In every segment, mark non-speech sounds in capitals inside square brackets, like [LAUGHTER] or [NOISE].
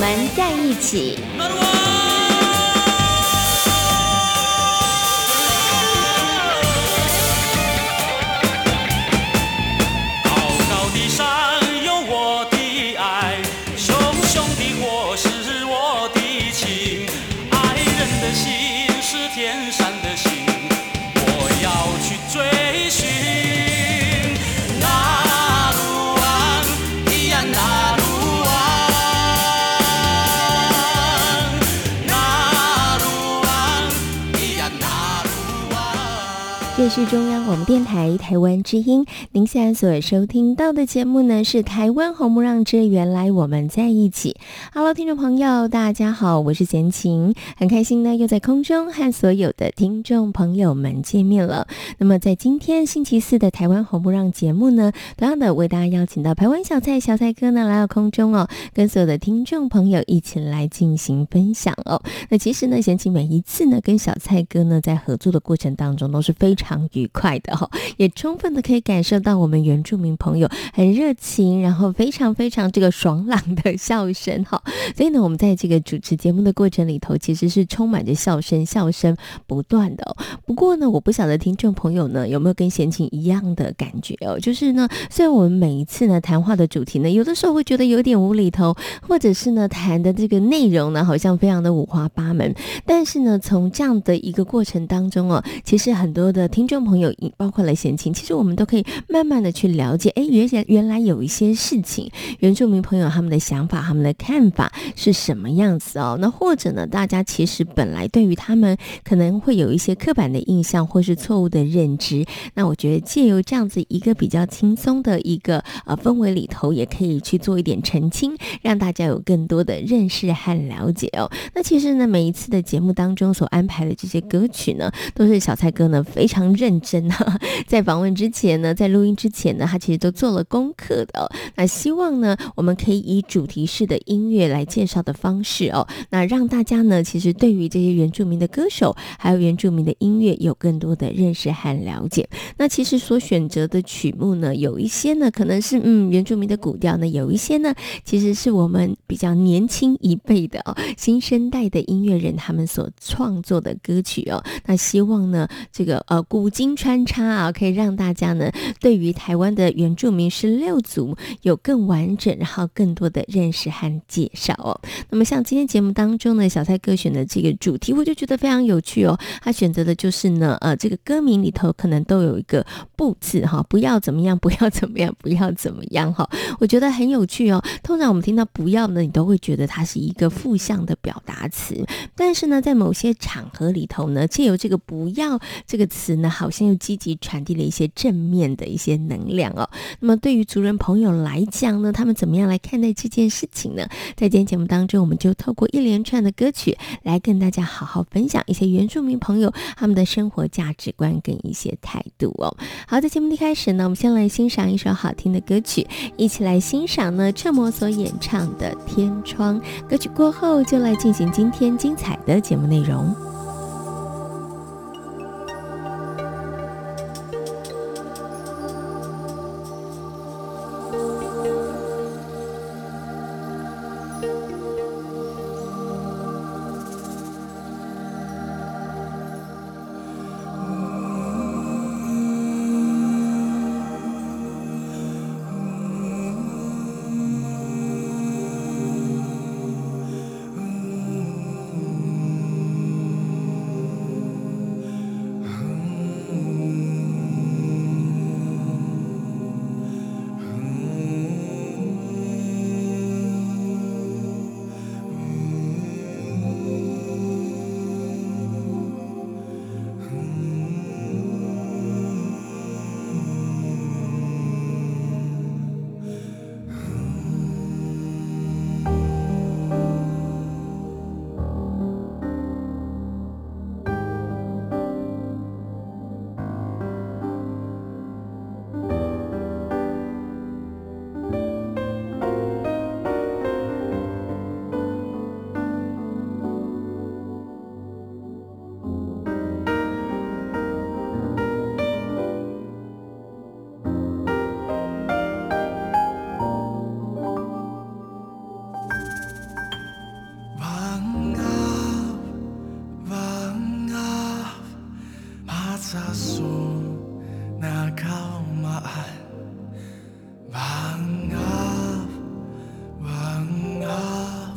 我们在一起。是中央广播电台台湾之音，您现在所收听到的节目呢，是《台湾红不让之原来我们在一起》。Hello，听众朋友，大家好，我是贤琴，很开心呢，又在空中和所有的听众朋友们见面了。那么，在今天星期四的《台湾红不让》节目呢，同样的为大家邀请到台湾小蔡小蔡哥呢来到空中哦，跟所有的听众朋友一起来进行分享哦。那其实呢，贤琴每一次呢跟小蔡哥呢在合作的过程当中都是。非常愉快的哈，也充分的可以感受到我们原住民朋友很热情，然后非常非常这个爽朗的笑声哈。所以呢，我们在这个主持节目的过程里头，其实是充满着笑声，笑声不断的。不过呢，我不晓得听众朋友呢有没有跟贤琴一样的感觉哦，就是呢，虽然我们每一次呢谈话的主题呢，有的时候会觉得有点无厘头，或者是呢谈的这个内容呢好像非常的五花八门，但是呢，从这样的一个过程当中哦，其实很多的听。听众朋友，包括了闲情，其实我们都可以慢慢的去了解，哎，原先原来有一些事情，原住民朋友他们的想法、他们的看法是什么样子哦？那或者呢，大家其实本来对于他们可能会有一些刻板的印象或是错误的认知，那我觉得借由这样子一个比较轻松的一个呃氛围里头，也可以去做一点澄清，让大家有更多的认识和了解哦。那其实呢，每一次的节目当中所安排的这些歌曲呢，都是小蔡哥呢非常。认真哈，[LAUGHS] 在访问之前呢，在录音之前呢，他其实都做了功课的哦。那希望呢，我们可以以主题式的音乐来介绍的方式哦，那让大家呢，其实对于这些原住民的歌手，还有原住民的音乐，有更多的认识和了解。那其实所选择的曲目呢，有一些呢，可能是嗯原住民的古调呢，有一些呢，其实是我们比较年轻一辈的哦，新生代的音乐人他们所创作的歌曲哦。那希望呢，这个呃古今穿差啊，可以让大家呢对于台湾的原住民十六族有更完整，然后更多的认识和介绍哦。那么像今天节目当中呢，小蔡哥选的这个主题，我就觉得非常有趣哦。他选择的就是呢，呃，这个歌名里头可能都有一个“不”字哈，不要怎么样，不要怎么样，不要怎么样哈。我觉得很有趣哦。通常我们听到“不要”呢，你都会觉得它是一个负向的表达词，但是呢，在某些场合里头呢，借由这个“不要”这个词呢。好像又激极传递了一些正面的一些能量哦。那么对于族人朋友来讲呢，他们怎么样来看待这件事情呢？在今天节目当中，我们就透过一连串的歌曲来跟大家好好分享一些原住民朋友他们的生活价值观跟一些态度哦。好，在节目的开始呢，我们先来欣赏一首好听的歌曲，一起来欣赏呢彻摩所演唱的《天窗》歌曲过后，就来进行今天精彩的节目内容。sa su na kau maan Wang af, wang af,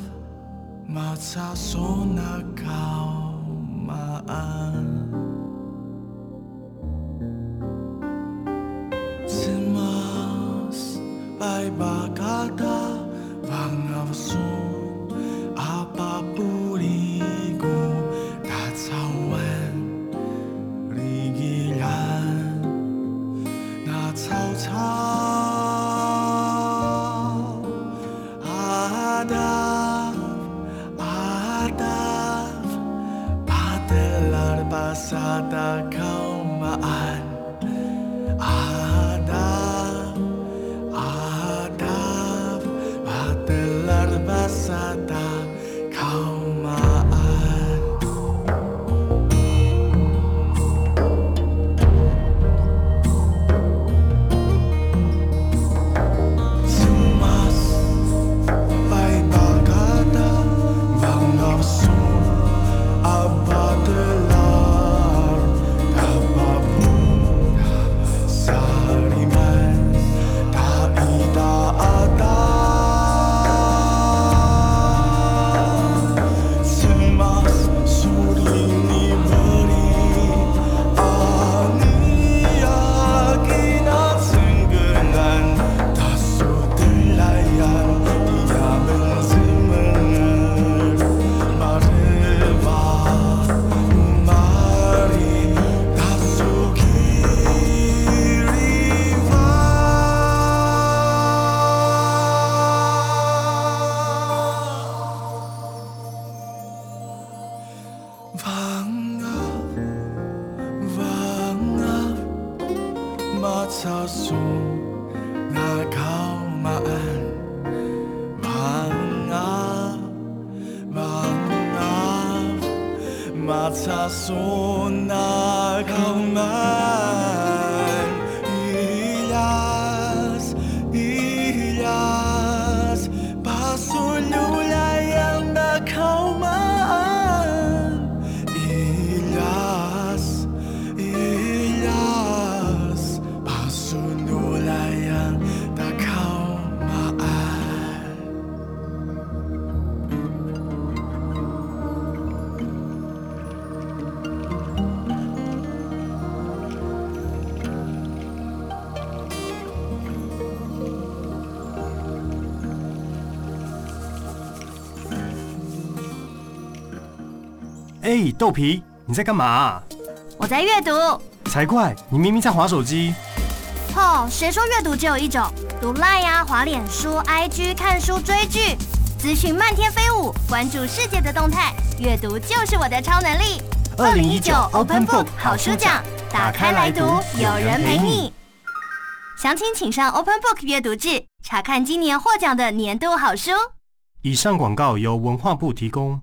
豆皮，你在干嘛？我在阅读。才怪，你明明在划手机。哦，谁说阅读只有一种？读 LINE 呀，滑脸书、IG 看书、追剧，资讯漫天飞舞，关注世界的动态。阅读就是我的超能力。二零一九 Open Book 好书奖，打开来读，有人陪你。详情请上 Open Book 阅读志，查看今年获奖的年度好书。以上广告由文化部提供。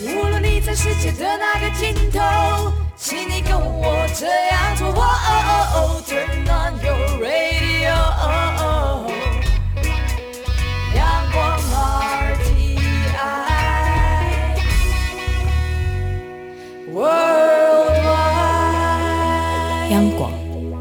无论你在世界的哪个尽头，请你跟我这样做。Turn on your radio。央广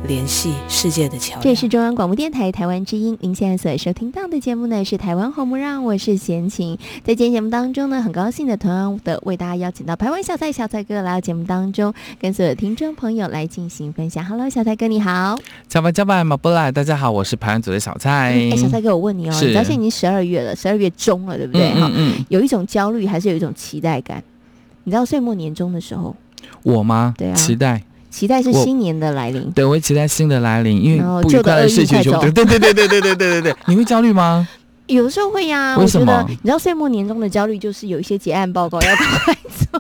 联系世界的桥梁。这是中央广播电台台湾之音，您现在所收听到的节目呢是《台湾红不让》，我是贤琴。在今天节目当中呢，很高兴的同样的为大家邀请到台湾小蔡小蔡哥来到节目当中，跟所有听众朋友来进行分享。Hello，小蔡哥你好。加班加班马布莱，大家好，我是排湾组的小蔡。哎、嗯，小蔡哥，我问你哦，你知道现在已经十二月了，十二月中了，对不对？哈、嗯嗯，有一种焦虑，还是有一种期待感？你知道岁末年终的时候，我吗？对啊，期待。期待是新年的来临，对，我会期待新的来临，因为不愉快的事情就对对对对对对对对对，你会焦虑吗？有的时候会呀、啊，为什么？你知道岁末年终的焦虑就是有一些结案报告要赶快做。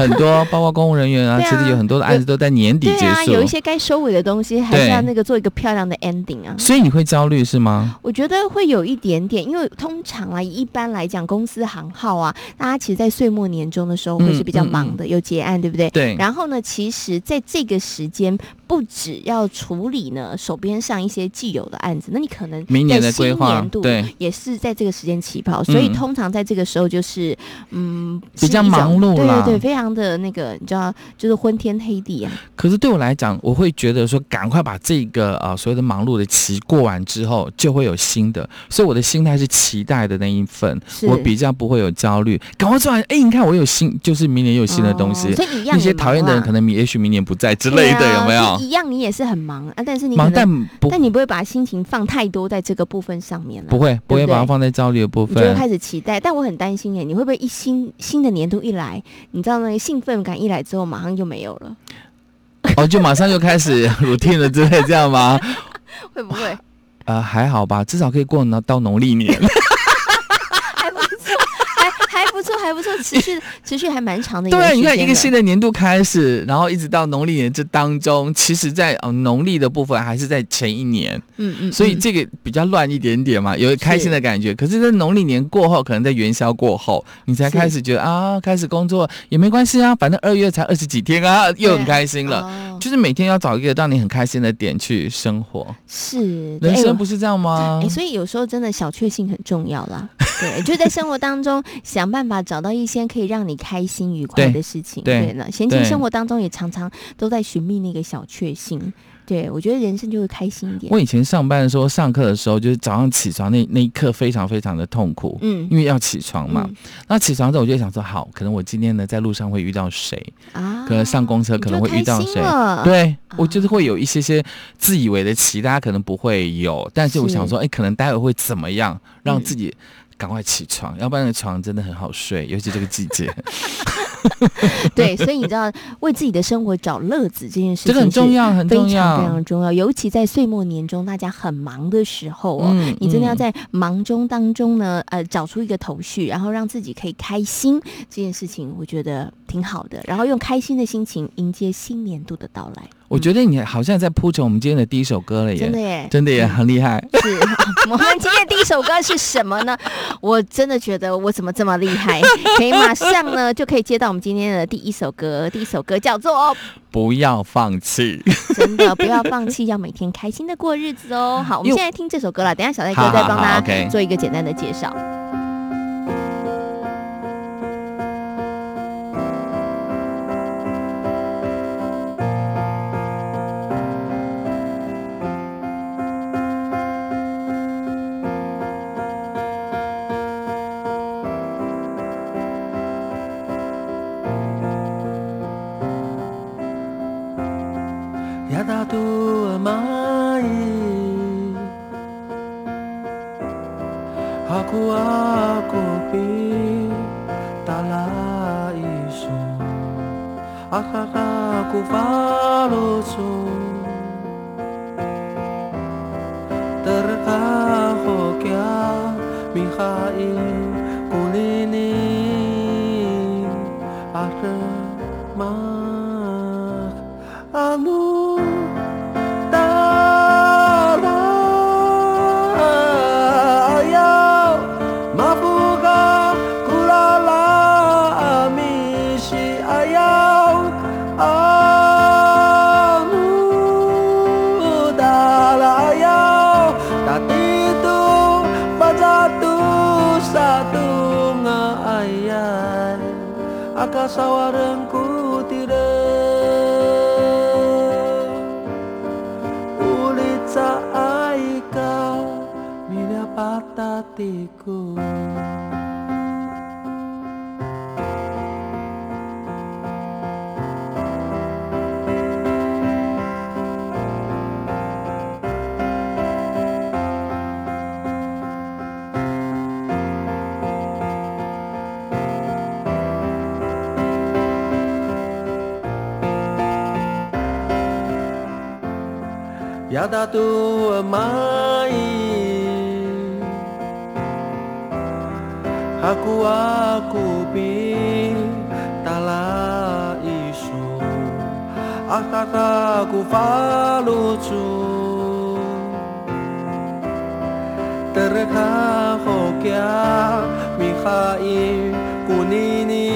很多，包括公务人员啊，啊，其实有很多的案子都在年底结束。对啊，有一些该收尾的东西，还是要那个做一个漂亮的 ending 啊。所以你会焦虑是吗？我觉得会有一点点，因为通常啊，一般来讲，公司行号啊，大家其实，在岁末年终的时候会是比较忙的，有结案，对不对？对。然后呢，其实在这个时间，不只要处理呢手边上一些既有的案子，那你可能明年的规划，对，也是在这个时间起跑。所以通常在这个时候，就是嗯，比较忙碌了，对对对，非常的那个你。知道，就是昏天黑地啊！可是对我来讲，我会觉得说，赶快把这个呃所谓的忙碌的期过完之后，就会有新的。所以我的心态是期待的那一份，我比较不会有焦虑。赶快做完，哎，你看我有新，就是明年有新的东西。哦、所以一样、啊，那些讨厌的人可能也许明年不在之类的，啊、有没有？一样，你也是很忙啊，但是你忙，但不，但你不会把心情放太多在这个部分上面了。不会，不会把它放在焦虑的部分。你就会开始期待，但我很担心哎，你会不会一新新的年度一来，你知道那个兴奋感一来之后，马上就没。有了，[LAUGHS] 哦，就马上就开始 routine 了之类，这样吗？[LAUGHS] 会不会？呃，还好吧，至少可以过到到农历年。[LAUGHS] 还不错，[LAUGHS] 持续持续还蛮长的。对，你看一个新的年度开始，然后一直到农历年这当中，其实在呃农历的部分还是在前一年，嗯嗯，所以这个比较乱一点点嘛，有开心的感觉。可是，在农历年过后，可能在元宵过后，你才开始觉得啊，开始工作也没关系啊，反正二月才二十几天啊，又很开心了。哦、就是每天要找一个让你很开心的点去生活，是人生不是这样吗？哎，所以有时候真的小确幸很重要啦。对，就在生活当中想办法找到一些可以让你开心愉快的事情。对了，闲情生活当中也常常都在寻觅那个小确幸。对，我觉得人生就会开心一点。我以前上班的时候，上课的时候，就是早上起床那那一刻非常非常的痛苦。嗯，因为要起床嘛。嗯、那起床之后，我就想说，好，可能我今天呢在路上会遇到谁啊？可能上公车可能会遇到谁？对，我就是会有一些些自以为的期待，可能不会有，但是我想说，哎，可能待会会怎么样，让自己。嗯赶快起床，要不然那个床真的很好睡，尤其这个季节。[LAUGHS] 对，所以你知道，为自己的生活找乐子这件事情，这个很重要，很重要，非常重要。尤其在岁末年终，大家很忙的时候哦，嗯、你真的要在忙中当中呢，呃，找出一个头绪，然后让自己可以开心，这件事情我觉得挺好的。然后用开心的心情迎接新年度的到来。我觉得你好像在铺成我们今天的第一首歌了耶！真的耶，真的耶，很厉害。是，[LAUGHS] 我们今天第一首歌是什么呢？我真的觉得我怎么这么厉害？[LAUGHS] 可以马上呢就可以接到我们今天的第一首歌。第一首歌叫做《不要放弃》，真的不要放弃，要每天开心的过日子哦。好，我们现在听这首歌了。等一下小戴哥再帮大家做一个简单的介绍。lucu Terkahokya Mikhail Kulini. Ada だと甘い aku aku aku pi tala isu. Aku falucu terka hokia mihai kunini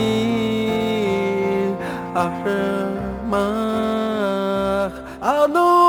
akhir anu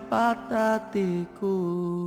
melekat hatiku.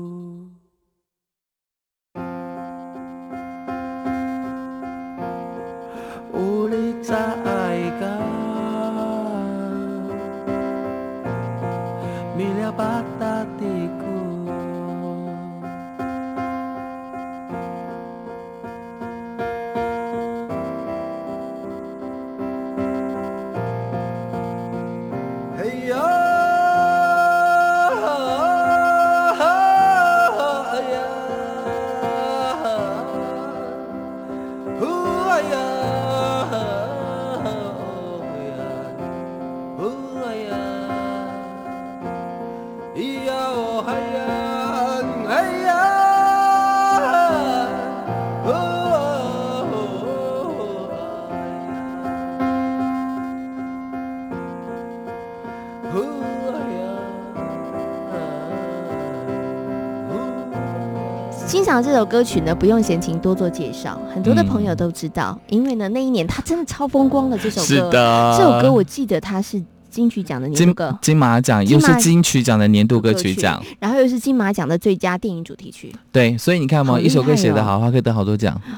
欣赏这首歌曲呢，不用闲情多做介绍，很多的朋友都知道，嗯、因为呢，那一年他真的超风光的这首歌。是的，这首歌我记得他是金曲奖的年度歌，金马奖又是金曲奖的年度歌曲奖，然后又是金马奖的最佳电影主题曲。对，所以你看嘛，哦、一首歌写得好，它可以得好多奖。[LAUGHS]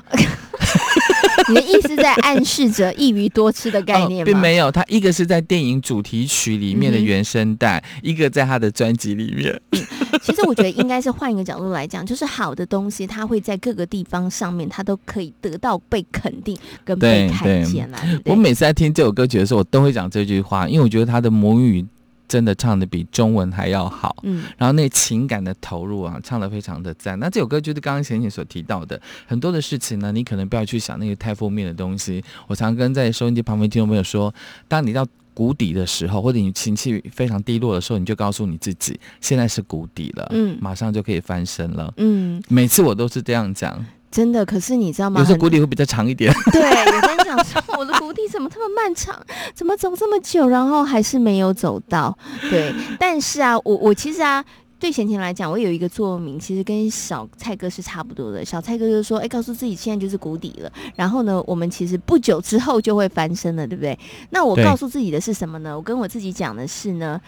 你的意思在暗示着一鱼多吃的概念吗？哦、并没有，它一个是在电影主题曲里面的原声带，嗯、一个在他的专辑里面。[LAUGHS] 其实我觉得应该是换一个角度来讲，就是好的东西，它会在各个地方上面，它都可以得到被肯定跟被看见啦。我每次在听这首歌曲的时候，我都会讲这句话，因为我觉得他的母语。真的唱的比中文还要好，嗯，然后那情感的投入啊，唱的非常的赞。那这首歌就是刚刚贤贤所提到的很多的事情呢，你可能不要去想那些太负面的东西。我常跟在收音机旁边听众朋友说，当你到谷底的时候，或者你情绪非常低落的时候，你就告诉你自己，现在是谷底了，嗯，马上就可以翻身了，嗯。每次我都是这样讲。真的，可是你知道吗？有时候谷底会比较长一点。对，有在想说，我的谷底怎么这么漫长？怎么走这么久，然后还是没有走到？对，但是啊，我我其实啊，对贤贤来讲，我有一个座右铭，其实跟小蔡哥是差不多的。小蔡哥就说：“哎，告诉自己现在就是谷底了。然后呢，我们其实不久之后就会翻身了，对不对？那我告诉自己的是什么呢？我跟我自己讲的是呢，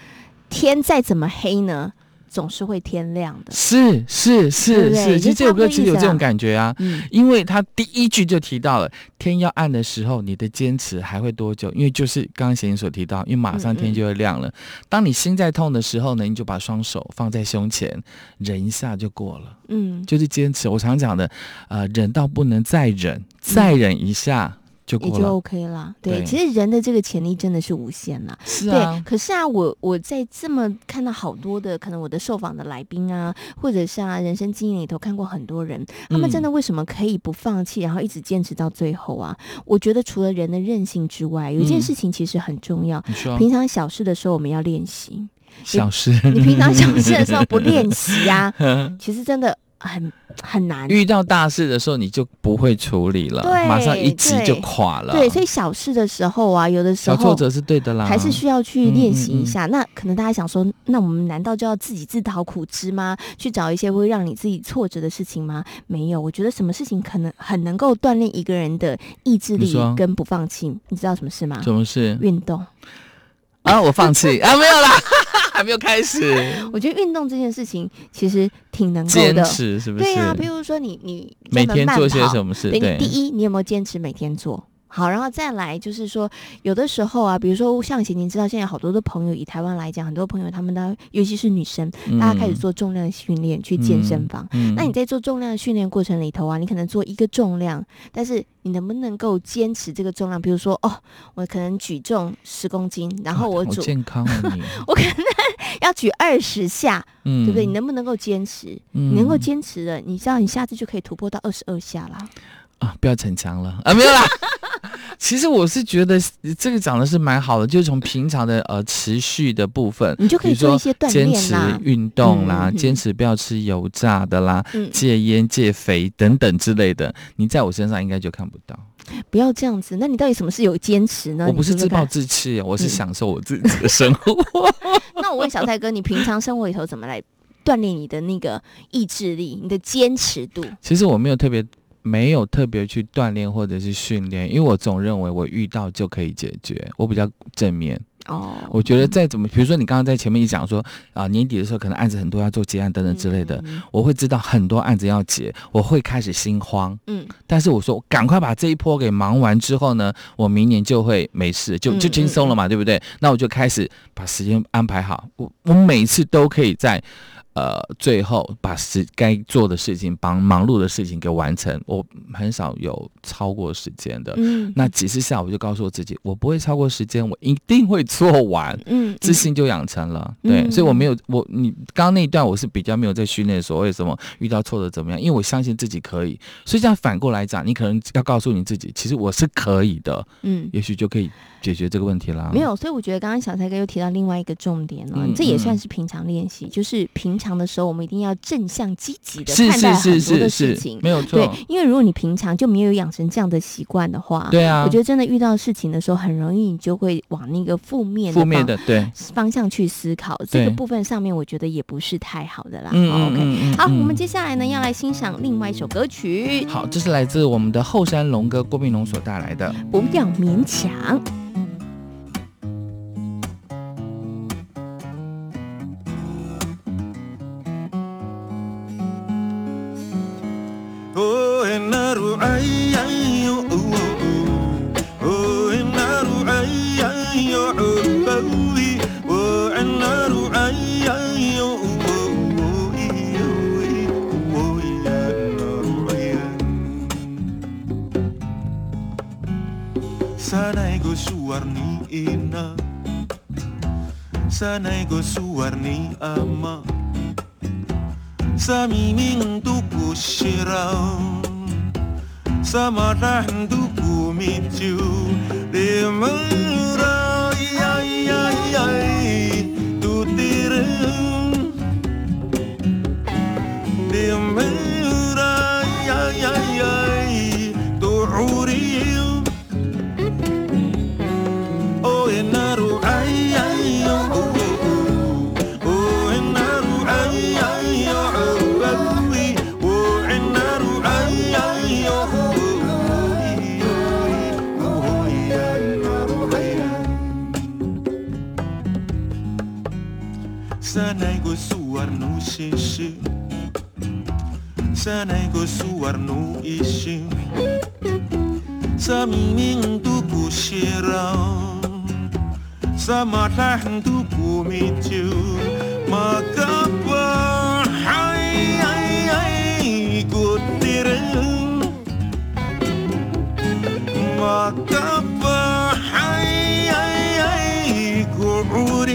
天再怎么黑呢？”总是会天亮的，是是是是，其实这首歌其实有这种感觉啊，嗯，因为他第一句就提到了天要暗的时候，你的坚持还会多久？因为就是刚刚贤贤所提到，因为马上天就会亮了。当你心在痛的时候呢，你就把双手放在胸前，忍一下就过了，嗯，就是坚持。我常讲的，呃，忍到不能再忍，再忍一下。就也就 OK 了，对，对，其实人的这个潜力真的是无限呐，是啊。对，可是啊，我我在这么看到好多的可能我的受访的来宾啊，或者是啊人生经验里头看过很多人，他们真的为什么可以不放弃，然后一直坚持到最后啊？嗯、我觉得除了人的韧性之外，有一件事情其实很重要。嗯、平常小事的时候我们要练习。小事，你平常小事的时候不练习啊，[LAUGHS] 其实真的。很很难。遇到大事的时候，你就不会处理了，马上一急就垮了。对，所以小事的时候啊，有的时候小挫折是对的啦，还是需要去练习一下。嗯嗯嗯，那可能大家想说，那我们难道就要自己自讨苦吃吗？去找一些会让你自己挫折的事情吗？没有，我觉得什么事情可能很能够锻炼一个人的意志力跟不放弃。你，你知道什么事吗？什么事？运动。啊，我放弃 [LAUGHS] 啊，没有啦。[LAUGHS] 还没有开始，我觉得运动这件事情其实挺能够的，坚持是不是？对呀、啊，比如说你你每天做些什么事？对，第一，你有没有坚持每天做？好，然后再来就是说，有的时候啊，比如说像贤您知道，现在好多的朋友以台湾来讲，很多朋友他们的，尤其是女生，嗯、大家开始做重量训练，去健身房。嗯嗯、那你在做重量训练过程里头啊，你可能做一个重量，但是你能不能够坚持这个重量？比如说，哦，我可能举重十公斤，然后我做健康啊，[LAUGHS] 我可能 [LAUGHS] 要举二十下，嗯、对不对？你能不能够坚持？嗯、你能够坚持的，你知道你下次就可以突破到二十二下啦。啊，不要逞强了啊，没有啦。[LAUGHS] 其实我是觉得这个讲的是蛮好的，就是从平常的呃持续的部分，你就可以做一些锻炼啦，坚持运动啦，坚、嗯、持不要吃油炸的啦，嗯、戒烟戒肥等等之类的，你在我身上应该就看不到。不要这样子，那你到底什么是有坚持呢？我不是自暴自弃，我是享受我自己的生活。嗯、[LAUGHS] 那我问小蔡哥，你平常生活里头怎么来锻炼你的那个意志力，你的坚持度？其实我没有特别。没有特别去锻炼或者是训练，因为我总认为我遇到就可以解决，我比较正面。哦，我觉得再怎么，比如说你刚刚在前面一讲说啊，年底的时候可能案子很多要做结案等等之类的，嗯、我会知道很多案子要结，我会开始心慌。嗯，但是我说赶快把这一波给忙完之后呢，我明年就会没事，就就轻松了嘛，嗯、对不对？那我就开始把时间安排好，我我每次都可以在。呃，最后把时该做的事情，帮忙碌的事情给完成。我很少有超过时间的。嗯，那几次下，午就告诉我自己，我不会超过时间，我一定会做完。嗯，自信就养成了。嗯、对，所以我没有我你刚刚那一段，我是比较没有在训练所谓什么遇到挫折怎么样，因为我相信自己可以。所以这样反过来讲，你可能要告诉你自己，其实我是可以的。嗯，也许就可以解决这个问题啦。没有，所以我觉得刚刚小蔡哥又提到另外一个重点了，嗯、这也算是平常练习，就是平常。常的时候，我们一定要正向积极的看待很多的事情，没有错。对，因为如果你平常就没有养成这样的习惯的话，对啊，我觉得真的遇到事情的时候，很容易你就会往那个负面的负面的对方向去思考。这个部分上面，我觉得也不是太好的啦。嗯，OK，嗯好，我们接下来呢要来欣赏另外一首歌曲。好，这是来自我们的后山龙哥郭明龙所带来的《不要勉强》。Sanai go suwarni ina. Sanai go suwarni ama. Sa miming tuko summerland to meet you. They murder. ishi sanango suar no ishi saming du ku shira samatah du ku mitu magapa hai hai hai gutirang magapa hai hai hai gurud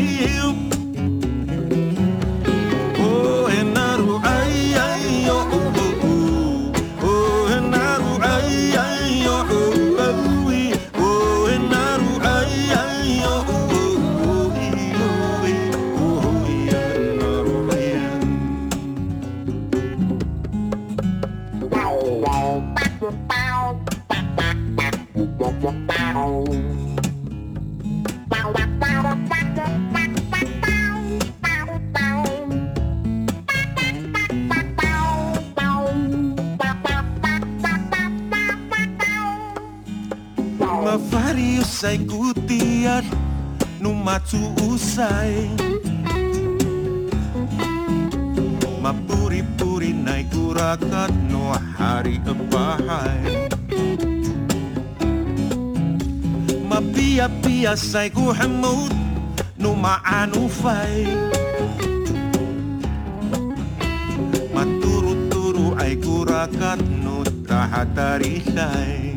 Usai ku tiar Numatu usai Mapuri-puri naik kurakat No hari empahai Mapia-pia sai ku hemut Numa anu fai Maturu-turu ai kurakat No tahatari sai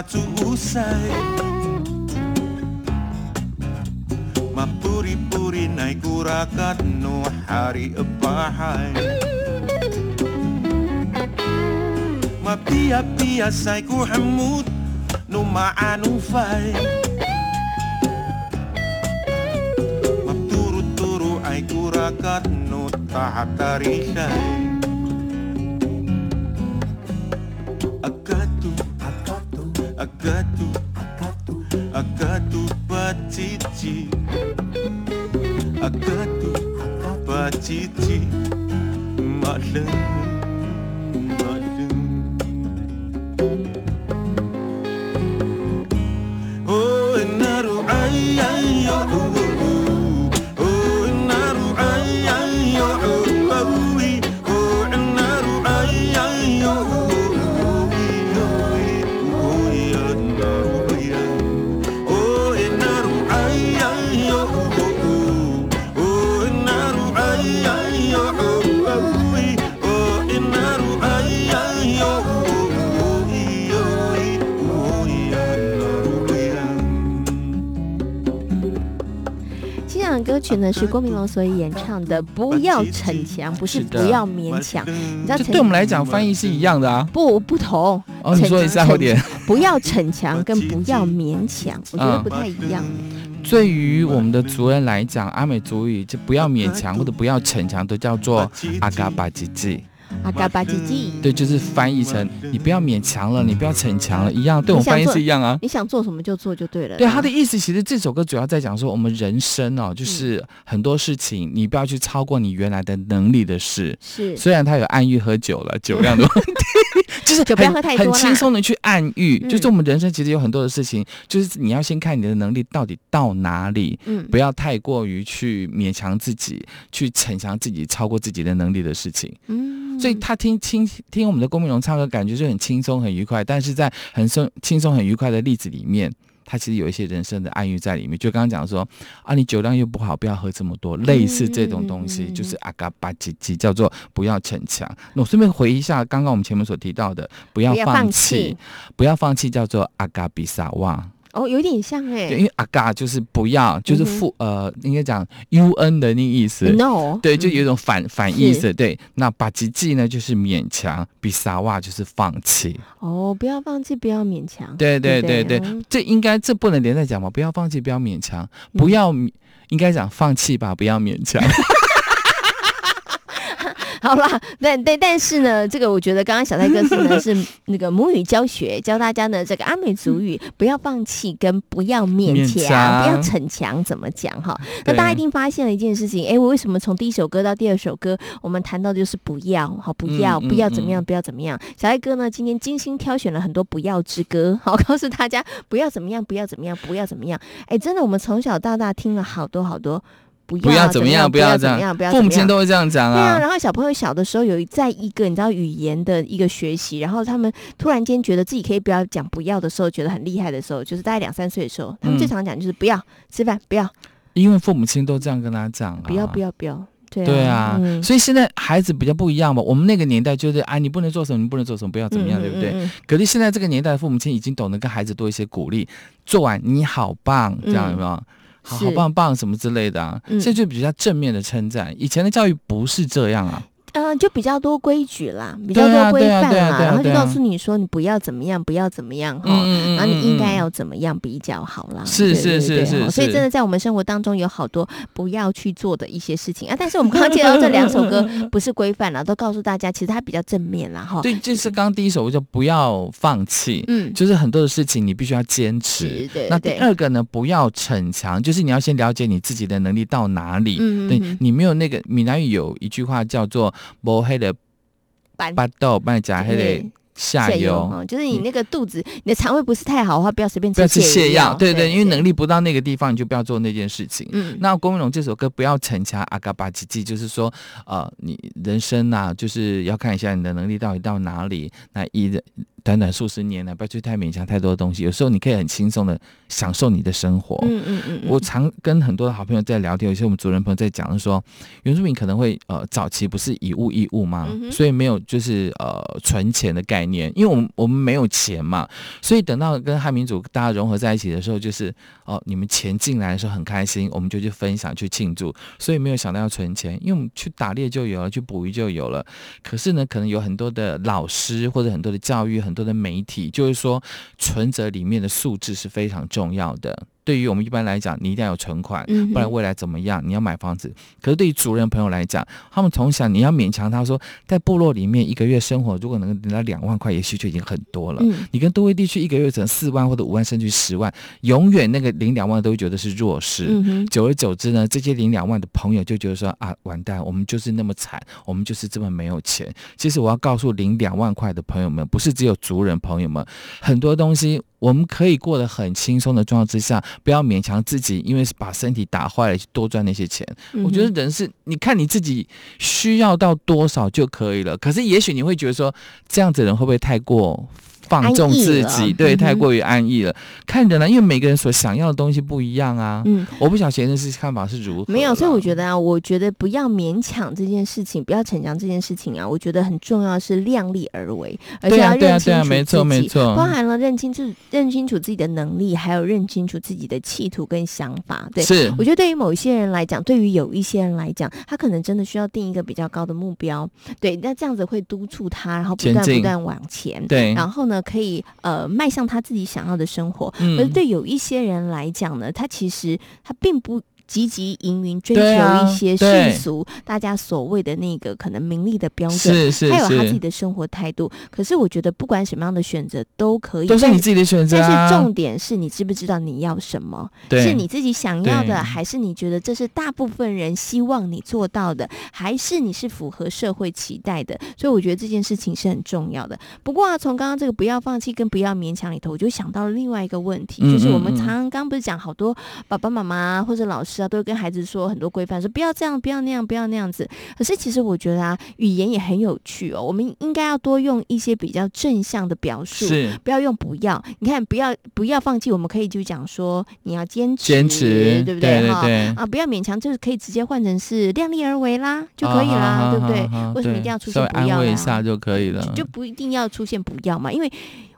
Numatu usai. Mapuri-puri nai kurakat No hari epahai Mapia-pia sai ku hamut No maanu fai. Mapturu-turu ai kurakat No tahatari sai teeth. 呢是郭明龙所演唱的，不要逞强，不是不要勉强。你知道，对我们来讲翻译是一样的啊，[LAUGHS] 不不同。哦，你说一下有点，不要逞强跟不要勉强，我觉得不太一样。对于我们的族人来讲，阿美族语就不要勉强或者不要逞强，都叫做阿嘎巴吉吉。阿嘎巴吉吉，对，就是翻译成你不要勉强了，你不要逞强了，一样，对我翻译是一样啊。你想做什么就做就对了。对，他的意思其实这首歌主要在讲说，我们人生哦，就是很多事情你不要去超过你原来的能力的事。是，虽然他有暗喻喝酒了，酒量的问题，[LAUGHS] 就是酒不要喝太多，很轻松的去暗喻，就是我们人生其实有很多的事情，就是你要先看你的能力到底到哪里，嗯，不要太过于去勉强自己，去逞强自己超过自己的能力的事情，嗯。所以他听听听我们的郭铭龙唱歌，感觉就很轻松很愉快。但是在很松轻松很愉快的例子里面，他其实有一些人生的暗喻在里面。就刚刚讲说啊，你酒量又不好，不要喝这么多，类似这种东西，就是阿嘎巴吉吉，叫做不要逞强。那我顺便回忆一下刚刚我们前面所提到的，不要放弃，不要放弃，叫做阿嘎比萨旺。哦，有点像哎，对，因为阿嘎就是不要，就是负、嗯、呃，应该讲 U N 的那个意思。No，对，就有一种反、嗯、反意思。对，那把吉吉呢，就是勉强；比萨瓦就是放弃。哦，不要放弃，不要勉强。对对对对，这应该这不能连在讲嘛？不要放弃，不要勉强，不要、嗯、应该讲放弃吧，不要勉强。[LAUGHS] [LAUGHS] 好啦，但但但是呢，这个我觉得刚刚小蔡哥说呢是 [LAUGHS] 那个母语教学，教大家呢这个阿美族语不要放弃跟不要勉强，不要逞强，怎么讲哈？那大家一定发现了一件事情，哎，我为什么从第一首歌到第二首歌，我们谈到的就是不要，好不要，不要怎么样，不要怎么样。小蔡哥呢今天精心挑选了很多不要之歌，好告诉大家不要怎么样，不要怎么样，不要怎么样。哎，真的，我们从小到大听了好多好多。不要，不要怎么样，不要怎么样，不要。父母亲都会这样讲啊。对啊，然后小朋友小的时候有在一个你知道语言的一个学习，然后他们突然间觉得自己可以不要讲不要的时候，觉得很厉害的时候，就是大概两三岁的时候，他们最常讲就是不要吃饭，不要。因为父母亲都这样跟他讲，不要，不要，不要。对啊，对啊，嗯，所以现在孩子比较不一样嘛。我们那个年代就是哎，你不能做什么，你不能做什么，不要怎么样，对不对？可是现在这个年代的父母亲已经懂得跟孩子多一些鼓励，做完你好棒，这样有没有？好好棒棒什么之类的啊，这就比较正面的称赞。以前的教育不是这样啊。就比较多规矩啦，比较多规范啦，然后就告诉你说你不要怎么样，不要怎么样哈，然后你应该要怎么样比较好啦。是是是是，所以真的在我们生活当中有好多不要去做的一些事情啊。但是我们刚刚介绍这两首歌 [LAUGHS] 不是规范啦，都告诉大家其实它比较正面啦哈。对，就是刚刚第一首就不要放弃，嗯，就是很多的事情你必须要坚持。对，那第二个呢，不要逞强，就是你要先了解你自己的能力到哪里。嗯，对你没有那个闽南语有一句话叫做。摸黑的巴豆，帮你夹黑的下游，就是你那个肚子，嗯、你的肠胃不是太好的话，不要随便吃泻药。对对，因为能力不到那个地方，你就不要做那件事情。嗯，那郭铭龙这首歌不要逞强，阿嘎巴吉吉，就是说，呃，你人生呐、啊，就是要看一下你的能力到底到哪里。那一人。短短数十年呢，不要去太勉强太多的东西。有时候你可以很轻松的享受你的生活。嗯嗯嗯。我常跟很多的好朋友在聊天，有些我们族人朋友在讲，说原住民可能会呃早期不是以物易物嘛，嗯、所以没有就是呃存钱的概念，年因为我们我们没有钱嘛，所以等到跟汉民族大家融合在一起的时候，就是哦、你们钱进来的时候很开心，我们就去分享去庆祝，所以没有想到要存钱，因为我们去打猎就有了，去捕鱼就有了。可是呢，可能有很多的老师或者很多的教育很。多的媒体就是说，存折里面的数字是非常重要的。对于我们一般来讲，你一定要有存款，不然未来怎么样？你要买房子。可是对于族人朋友来讲，他们从小你要勉强他说，在部落里面一个月生活，如果能够得到两万块，也许就已经很多了。你跟都会地区一个月只能四万或者五万，甚至十万，永远那个领两万都会觉得是弱势。久而久之呢，这些领两万的朋友就觉得说啊，完蛋，我们就是那么惨，我们就是这么没有钱。其实我要告诉领两万块的朋友们，不是只有族人朋友们，很多东西。我们可以过得很轻松的状况之下，不要勉强自己，因为是把身体打坏了去多赚那些钱。嗯、我觉得人是，你看你自己需要到多少就可以了。可是也许你会觉得说，这样子的人会不会太过？放纵自己，对，太过于安逸了。嗯、看着呢，因为每个人所想要的东西不一样啊。嗯，我不晓得先生是看法是如何。没有，所以我觉得啊，我觉得不要勉强这件事情，不要逞强这件事情啊。我觉得很重要是量力而为，而且要认清楚自己，对啊，对啊，对啊，没错，没错，包含了认清楚、认清楚自己的能力，还有认清楚自己的企图跟想法。对，是。我觉得对于某一些人来讲，对于有一些人来讲，他可能真的需要定一个比较高的目标。对，那这样子会督促他，然后不断不断往前。对，然后呢？可以呃迈向他自己想要的生活，嗯，而对有一些人来讲呢，他其实他并不。汲汲营营追求一些世俗，大家所谓的那个可能名利的标准，还有他自己的生活态度。可是我觉得，不管什么样的选择都可以，都是你自己的选择。但是重点是你知不知道你要什么？是你自己想要的，还是你觉得这是大部分人希望你做到的，还是你是符合社会期待的？所以我觉得这件事情是很重要的。不过啊，从刚刚这个不要放弃跟不要勉强里头，我就想到了另外一个问题，就是我们常常刚不是讲好多爸爸妈妈或者老师。都会跟孩子说很多规范，说不要这样，不要那样，不要那样子。可是其实我觉得啊，语言也很有趣哦。我们应该要多用一些比较正向的表述，是不要用不要。你看，不要不要放弃，我们可以就讲说你要坚持，坚持，对不对？哈啊，不要勉强，就是可以直接换成是量力而为啦，就可以啦，对不对？为什么一定要出现不要？安慰一下就可以了，就不一定要出现不要嘛，因为。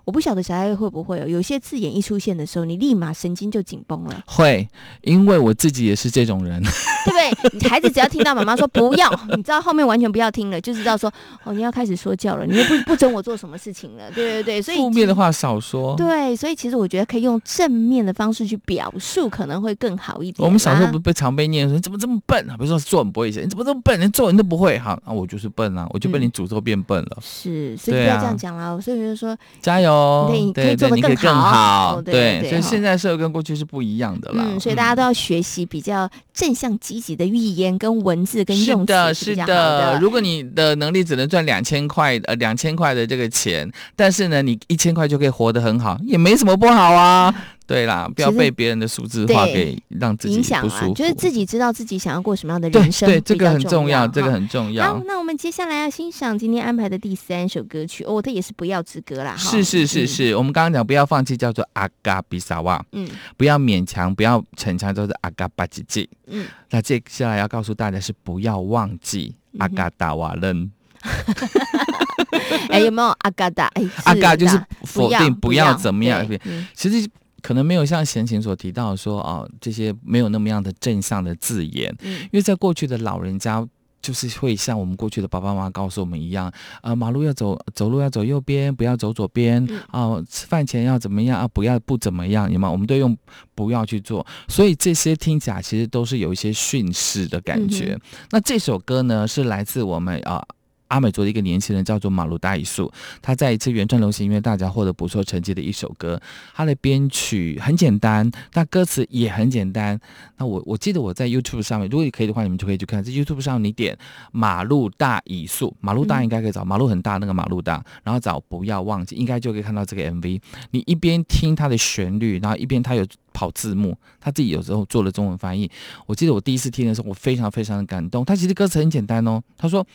我不晓得小孩会不会有有些字眼一出现的时候，你立马神经就紧绷了。会，因为我自己也是这种人，[LAUGHS] 对不对？孩子只要听到妈妈说不要，[LAUGHS] 你知道后面完全不要听了，就知道说哦，你要开始说教了，你又不不准我做什么事情了，对对对。所以负面的话少说。对，所以其实我觉得可以用正面的方式去表述，可能会更好一点。我们小时候不被常被念说你怎么这么笨啊？比如说作文不会写，你怎么这么笨？连作文都不会。好，那我就是笨啊，我就被你诅咒变笨了。嗯、是，所以不要这样讲了。所以就说加油，对，可以做得更，更好。对，所以现在社会跟过去是不一样的了。嗯，所以大家都要学习比较正向积极的语言跟文字跟用词。是的，是的。如果你的能力只能赚两千块，呃，两千块的这个钱，但是呢，你一千块就可以活得很好，也没什么不好啊。对啦，不要被别人的数字化给让自己不舒服。影响啊，就是自己知道自己想要过什么样的人生。对，对，这个很重要，这个很重要。好，那我们接下来要欣赏今天安排的第三首歌曲哦，它也是不要之歌啦。是是是是，嗯、我们刚刚讲不要放弃，叫做阿嘎比萨瓦。嗯，不要勉强，不要逞强，叫做阿嘎巴吉吉。嗯，那接下来要告诉大家是不要忘记阿嘎达瓦伦。[LAUGHS] 哎，有没有阿嘎达？哎，阿嘎就是否定，不要，不要怎么样？嗯、其实。可能没有像贤琴所提到说哦，这些没有那么样的正向的字眼，嗯，因为在过去的老人家就是会像我们过去的爸爸妈妈告诉我们一样，啊，马路要走，走路要走右边，不要走左边，啊，吃饭前要怎么样啊，不要不怎么样，有吗？我们都用不要去做，所以这些听起来其实都是有一些训示的感觉。嗯、那这首歌呢，是来自我们啊。阿美族的一个年轻人叫做马鲁大伊素，他在一次原创流行音乐大奖获得不错成绩的一首歌。他的编曲很简单，但歌词也很简单。那我我记得我在 YouTube 上面，如果可以的话，你们就可以去看。在 YouTube 上，你点马路大伊素，马路大应该可以找，马路很大那个马路大，然后找不要忘记，应该就可以看到这个 MV。你一边听它的旋律，然后一边它有。跑字幕，他自己有时候做了中文翻译。我记得我第一次听的时候，我非常非常的感动。他其实歌词很简单哦，他说：“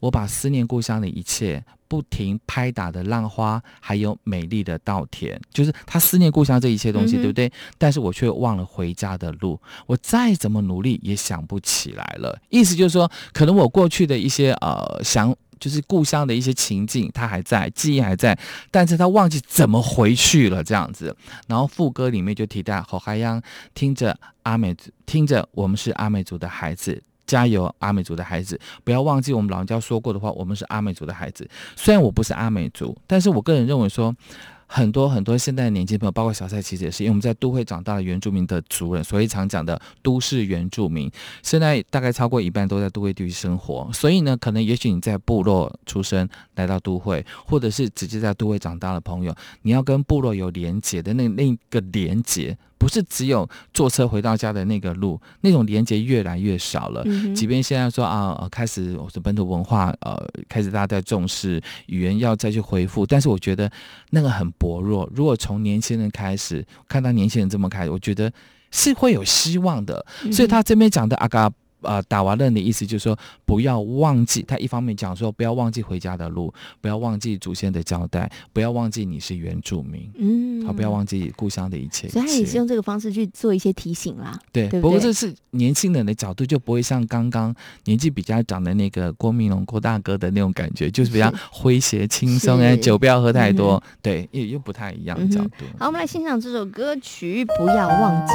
我把思念故乡的一切，不停拍打的浪花，还有美丽的稻田，就是他思念故乡这一切东西，嗯、对不对？但是我却忘了回家的路，我再怎么努力也想不起来了。意思就是说，可能我过去的一些呃想。”就是故乡的一些情景，他还在，记忆还在，但是他忘记怎么回去了，这样子。然后副歌里面就提到好海洋，听着阿美族，听着我们是阿美族的孩子，加油，阿美族的孩子，不要忘记我们老人家说过的话，我们是阿美族的孩子。虽然我不是阿美族，但是我个人认为说。很多很多现在的年轻朋友，包括小蔡，其实也是因为我们在都会长大的原住民的族人，所以常讲的都市原住民，现在大概超过一半都在都会地区生活。所以呢，可能也许你在部落出生，来到都会，或者是直接在都会长大的朋友，你要跟部落有连结的那那个连结。不是只有坐车回到家的那个路，那种连接越来越少了。嗯、即便现在说啊，开始我说本土文化，呃，开始大家在重视语言，要再去恢复，但是我觉得那个很薄弱。如果从年轻人开始看到年轻人这么开始，我觉得是会有希望的。嗯、所以他这边讲的阿嘎。呃，打瓦楞的意思就是说，不要忘记。他一方面讲说，不要忘记回家的路，不要忘记祖先的交代，不要忘记你是原住民，嗯，好，不要忘记故乡的一切，一切。所以他也是用这个方式去做一些提醒啦。对，对对，不过这是年轻人的角度，就不会像刚刚年纪比较长的那个郭明龙郭大哥的那种感觉，就是比较诙谐轻松，哎，酒不要喝太多，嗯、对，又又不太一样的角度、嗯。好，我们来欣赏这首歌曲，不要忘记。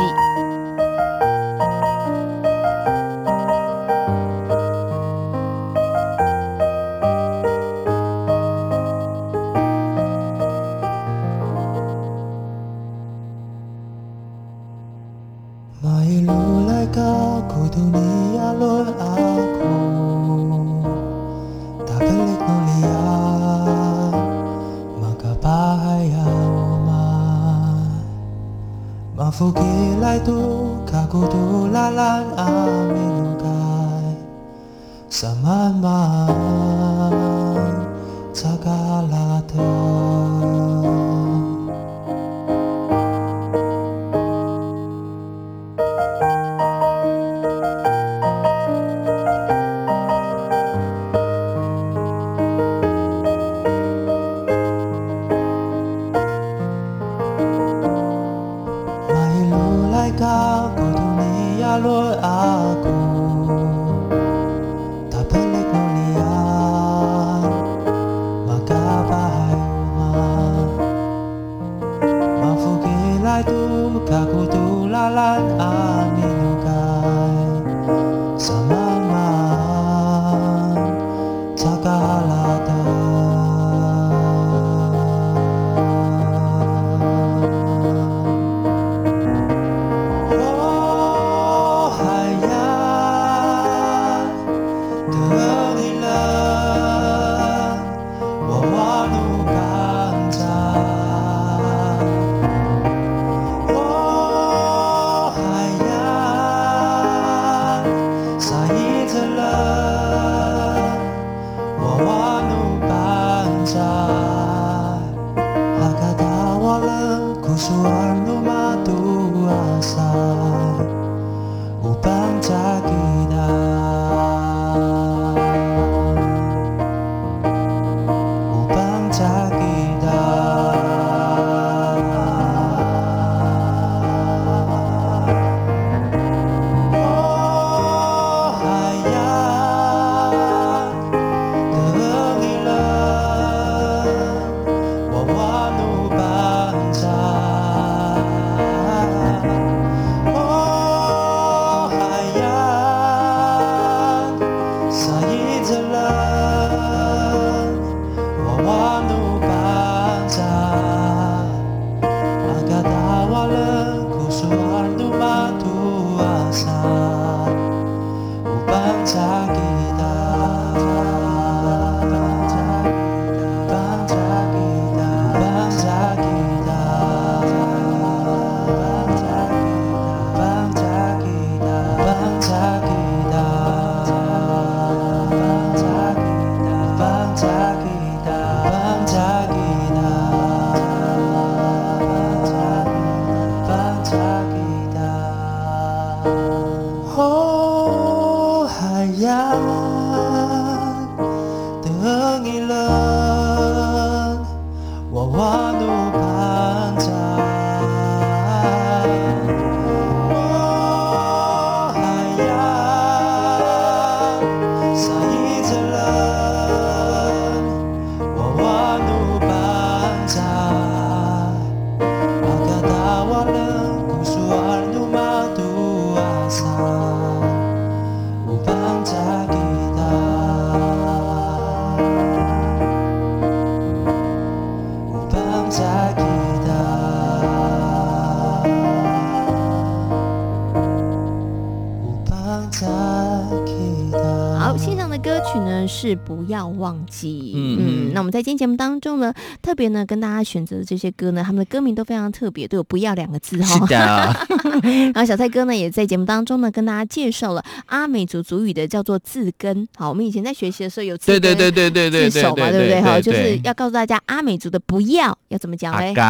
是不要忘记。嗯嗯，那我们在今天节目当中呢，特别呢跟大家选择的这些歌呢，他们的歌名都非常特别，都有“不要”两个字哈。是的。[LAUGHS] 然后小蔡哥呢也在节目当中呢跟大家介绍了阿美族族语的叫做字根。好，我们以前在学习的时候有字根对对对对对对字首嘛，对不对？哈，就是要告诉大家阿美族的不要要怎么讲嘞？阿嘎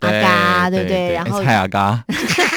阿嘎，对不对？然后蔡阿嘎。[LAUGHS]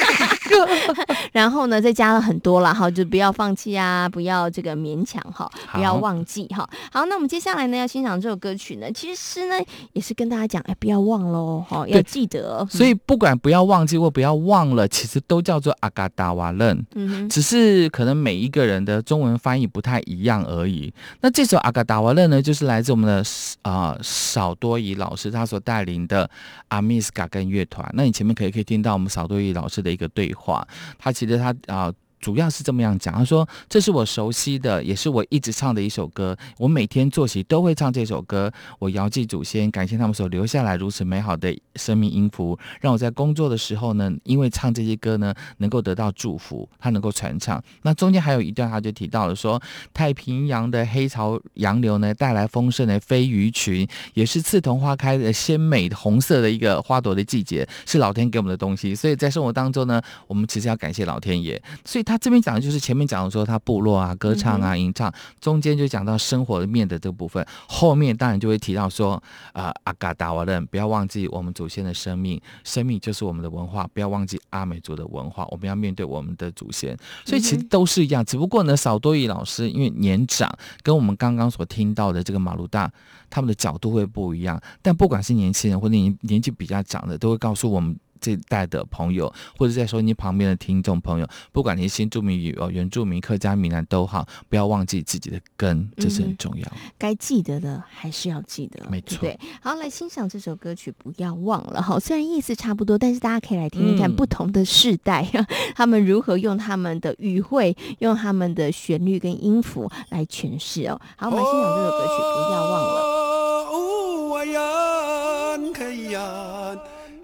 [LAUGHS] 然后呢，再加了很多了哈，就不要放弃啊，不要这个勉强哈，不要忘记哈。好，那我们接下来呢要欣赏这首歌曲呢，其实呢也是跟大家讲，哎，不要忘喽哈，要记得。所以不管不要忘记或不要忘了，其实都叫做阿嘎达瓦楞，嗯哼，只是可能每一个人的中文翻译不太一样而已。那这首阿嘎达瓦楞呢，就是来自我们的啊少多仪老师他所带领的阿密斯嘎根乐团。那你前面可以可以听到我们少多仪老师的一个对话。话，他其实他啊。主要是这么样讲，他说：“这是我熟悉的，也是我一直唱的一首歌。我每天作息都会唱这首歌。我遥祭祖先，感谢他们所留下来如此美好的生命音符，让我在工作的时候呢，因为唱这些歌呢，能够得到祝福，它能够传唱。那中间还有一段，他就提到了说，太平洋的黑潮洋流呢，带来丰盛的飞鱼群，也是刺桐花开的鲜美的红色的一个花朵的季节，是老天给我们的东西。所以在生活当中呢，我们其实要感谢老天爷。所以他。他这边讲的就是前面讲的说他部落啊歌唱啊吟唱，中间就讲到生活面的这个部分，后面当然就会提到说啊、呃、阿嘎达瓦人，不要忘记我们祖先的生命，生命就是我们的文化，不要忘记阿美族的文化，我们要面对我们的祖先，所以其实都是一样，只不过呢少多仪老师因为年长，跟我们刚刚所听到的这个马鲁大他们的角度会不一样，但不管是年轻人或者年年纪比较长的，都会告诉我们。这一代的朋友，或者在收音机旁边的听众朋友，不管你是新住民、哦原住民、客家、闽南都好，不要忘记自己的根，这是很重要。嗯、该记得的还是要记得，没错。对，好，来欣赏这首歌曲，不要忘了哈。虽然意思差不多，但是大家可以来听听看不同的世代，嗯、[LAUGHS] 他们如何用他们的语汇、用他们的旋律跟音符来诠释哦。好，我们欣赏这首歌曲，不要忘了。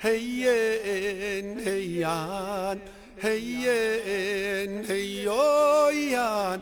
嘿耶嘿哟呀，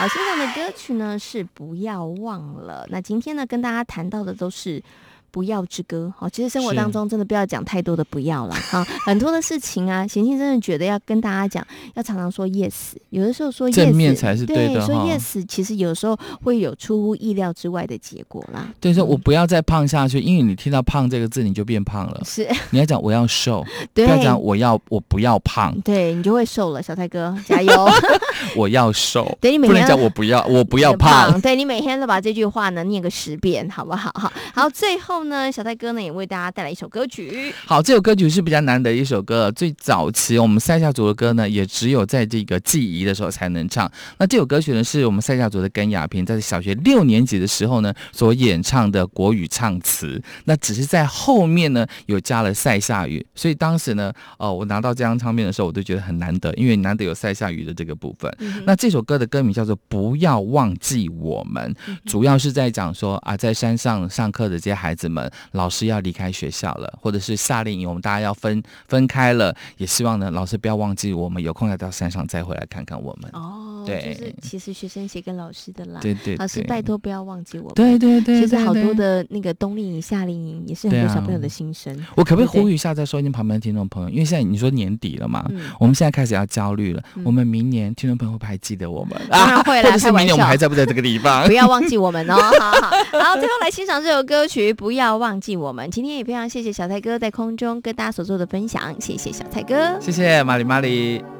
好，欣赏的歌曲呢是不要忘了。那今天呢跟大家谈到的都是。不要之歌，好，其实生活当中真的不要讲太多的不要了，哈，很多的事情啊，贤庆真的觉得要跟大家讲，要常常说 yes，有的时候说 yes 正面才是对的，对，说 yes，其实有时候会有出乎意料之外的结果啦。对，说我不要再胖下去，因为你听到胖这个字，你就变胖了。是，你要讲我要瘦，对，不要讲我要我不要胖，对你就会瘦了。小泰哥加油，[LAUGHS] 我要瘦，[LAUGHS] 对你每天不能讲我不要我不要胖，对你每天都把这句话呢念个十遍，好不好？好，好，最后呢，小戴哥呢。也为大家带来一首歌曲。好，这首歌曲是比较难得一首歌。最早期我们赛夏族的歌呢，也只有在这个记忆的时候才能唱。那这首歌曲呢，是我们赛夏族的根雅萍在小学六年级的时候呢所演唱的国语唱词。那只是在后面呢有加了赛夏语，所以当时呢，哦，我拿到这张唱片的时候，我都觉得很难得，因为难得有赛夏语的这个部分。嗯、那这首歌的歌名叫做《不要忘记我们》，主要是在讲说啊，在山上上课的这些孩子们，老师。要离开学校了，或者是夏令营，我们大家要分分开了，也希望呢，老师不要忘记我们，有空要到山上再回来看看我们。哦，对，就是其实学生写给老师的啦，对对，对，老师拜托不要忘记我们。对对对，对，其实好多的那个冬令营、夏令营也是很多小朋友的心声。啊、我可不可以呼吁一下在收音旁边的听众朋友？因为现在你说年底了嘛，嗯、我们现在开始要焦虑了、嗯。我们明年听众朋友会不会还记得我们？[LAUGHS] 当然会啦，[LAUGHS] 或者是明年我们还在不在这个地方？[LAUGHS] 不要忘记我们哦。好好，好，最后来欣赏这首歌曲《不要忘记我们》。今天也非常谢。谢谢小蔡哥在空中跟大家所做的分享，谢谢小蔡哥，谢谢马里马里。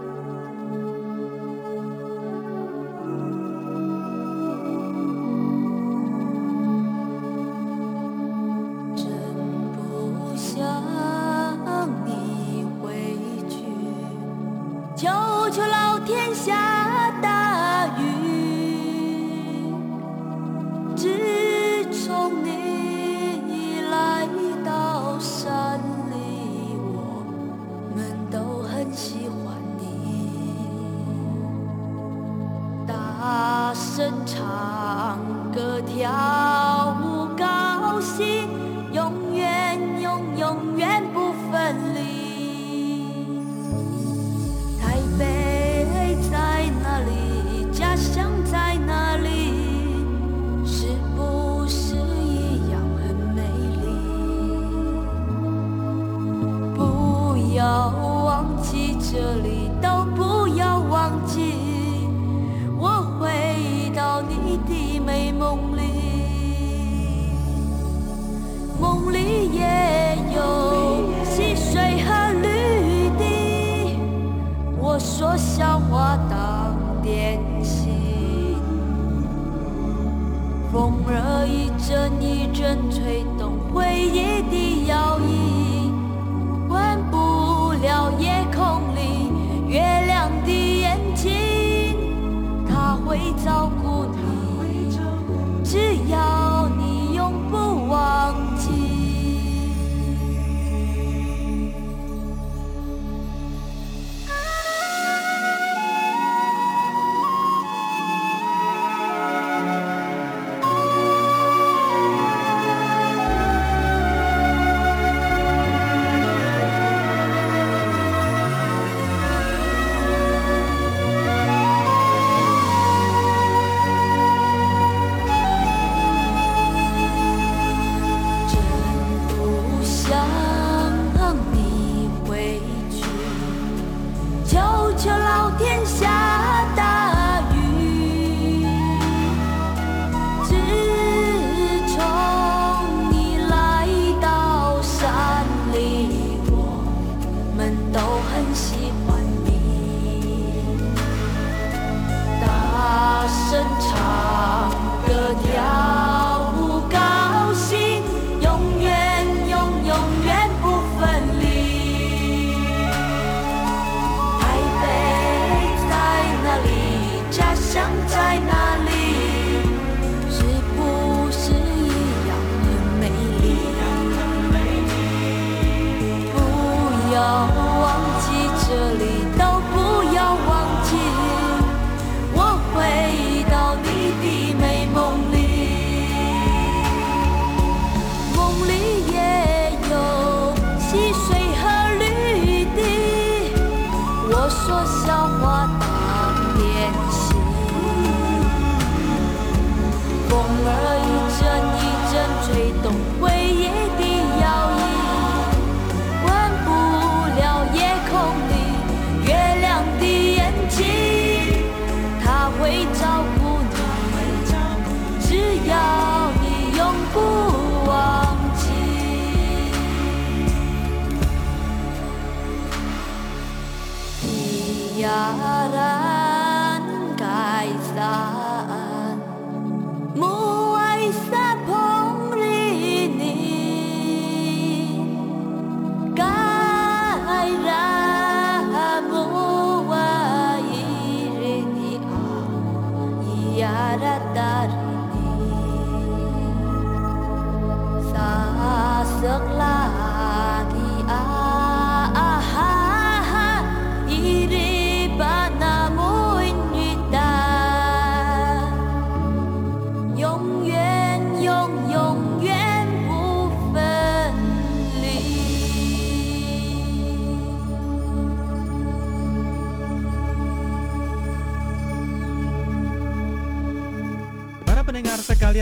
说笑话当练习风儿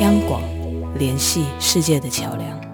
央广联系世界的桥梁。